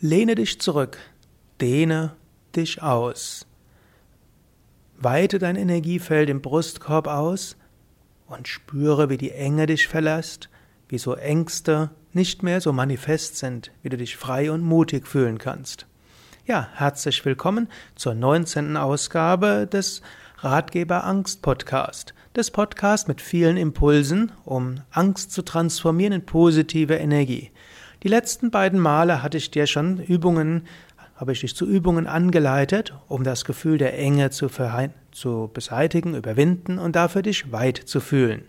Lehne dich zurück, dehne dich aus. Weite dein Energiefeld im Brustkorb aus und spüre, wie die Enge dich verlässt, wie so Ängste nicht mehr so manifest sind, wie du dich frei und mutig fühlen kannst. Ja, herzlich willkommen zur 19. Ausgabe des Ratgeber Angst Podcast. Das Podcast mit vielen Impulsen, um Angst zu transformieren in positive Energie. Die letzten beiden Male hatte ich dir schon Übungen, habe ich dich zu Übungen angeleitet, um das Gefühl der Enge zu, zu beseitigen, überwinden und dafür dich weit zu fühlen.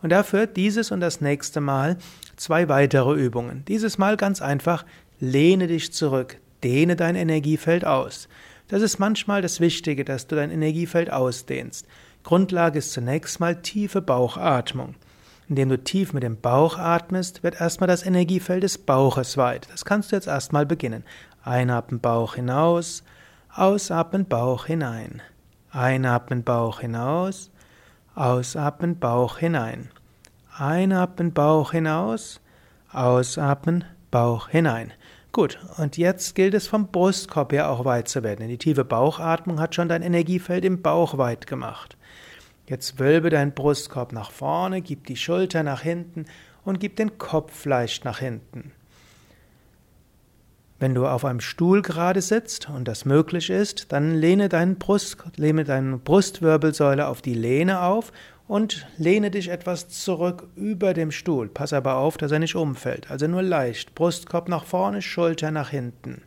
Und dafür dieses und das nächste Mal zwei weitere Übungen. Dieses Mal ganz einfach, lehne dich zurück, dehne dein Energiefeld aus. Das ist manchmal das Wichtige, dass du dein Energiefeld ausdehnst. Grundlage ist zunächst mal tiefe Bauchatmung. Indem du tief mit dem Bauch atmest, wird erstmal das Energiefeld des Bauches weit. Das kannst du jetzt erstmal beginnen. Einatmen Bauch hinaus, ausatmen Bauch hinein. Einatmen Bauch hinaus, ausatmen Bauch hinein. Einatmen Bauch hinaus, ausatmen Bauch hinein. Gut, und jetzt gilt es vom Brustkorb her auch weit zu werden, denn die tiefe Bauchatmung hat schon dein Energiefeld im Bauch weit gemacht. Jetzt wölbe deinen Brustkorb nach vorne, gib die Schulter nach hinten und gib den Kopf leicht nach hinten. Wenn du auf einem Stuhl gerade sitzt und das möglich ist, dann lehne, deinen Brust, lehne deine Brustwirbelsäule auf die Lehne auf und lehne dich etwas zurück über dem Stuhl. Pass aber auf, dass er nicht umfällt. Also nur leicht. Brustkorb nach vorne, Schulter nach hinten.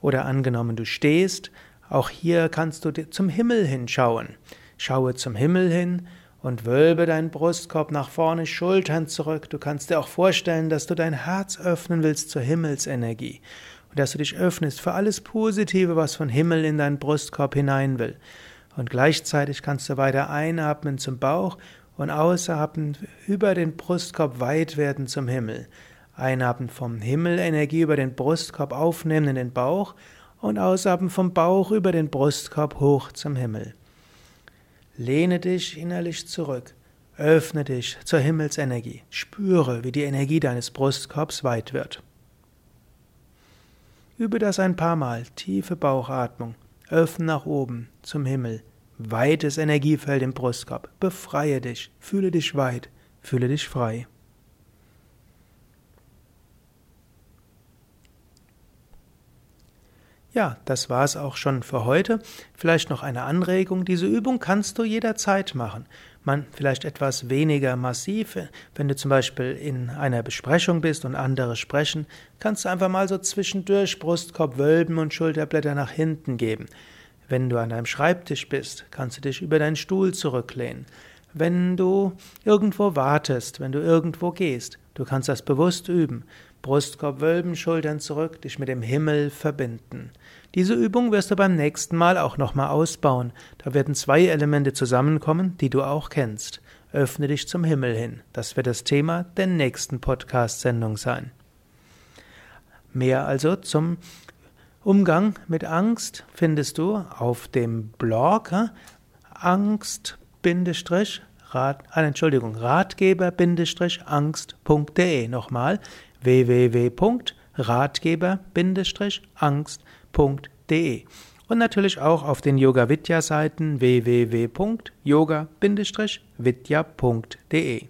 Oder angenommen, du stehst, auch hier kannst du zum Himmel hinschauen. Schaue zum Himmel hin und wölbe deinen Brustkorb nach vorne, Schultern zurück. Du kannst dir auch vorstellen, dass du dein Herz öffnen willst zur Himmelsenergie und dass du dich öffnest für alles Positive, was von Himmel in deinen Brustkorb hinein will. Und gleichzeitig kannst du weiter einatmen zum Bauch und ausatmen über den Brustkorb weit werden zum Himmel. Einatmen vom Himmel Energie über den Brustkorb aufnehmen in den Bauch und ausatmen vom Bauch über den Brustkorb hoch zum Himmel. Lehne dich innerlich zurück. Öffne dich zur Himmelsenergie. Spüre, wie die Energie deines Brustkorbs weit wird. Übe das ein paar Mal. Tiefe Bauchatmung. Öffne nach oben zum Himmel. Weites Energiefeld im Brustkorb. Befreie dich. Fühle dich weit. Fühle dich frei. Ja, das war's auch schon für heute. Vielleicht noch eine Anregung. Diese Übung kannst du jederzeit machen. Man vielleicht etwas weniger massiv. Wenn du zum Beispiel in einer Besprechung bist und andere sprechen, kannst du einfach mal so zwischendurch Brustkorb wölben und Schulterblätter nach hinten geben. Wenn du an deinem Schreibtisch bist, kannst du dich über deinen Stuhl zurücklehnen. Wenn du irgendwo wartest, wenn du irgendwo gehst, du kannst das bewusst üben. Brustkorb wölben, Schultern zurück, dich mit dem Himmel verbinden. Diese Übung wirst du beim nächsten Mal auch nochmal ausbauen. Da werden zwei Elemente zusammenkommen, die du auch kennst. Öffne dich zum Himmel hin. Das wird das Thema der nächsten Podcast-Sendung sein. Mehr also zum Umgang mit Angst findest du auf dem Blog Angst Rat, äh, Entschuldigung, Ratgeber-angst.de. Nochmal www.ratgeber-angst.de und natürlich auch auf den Yoga Vidya Seiten www.yoga-vidya.de.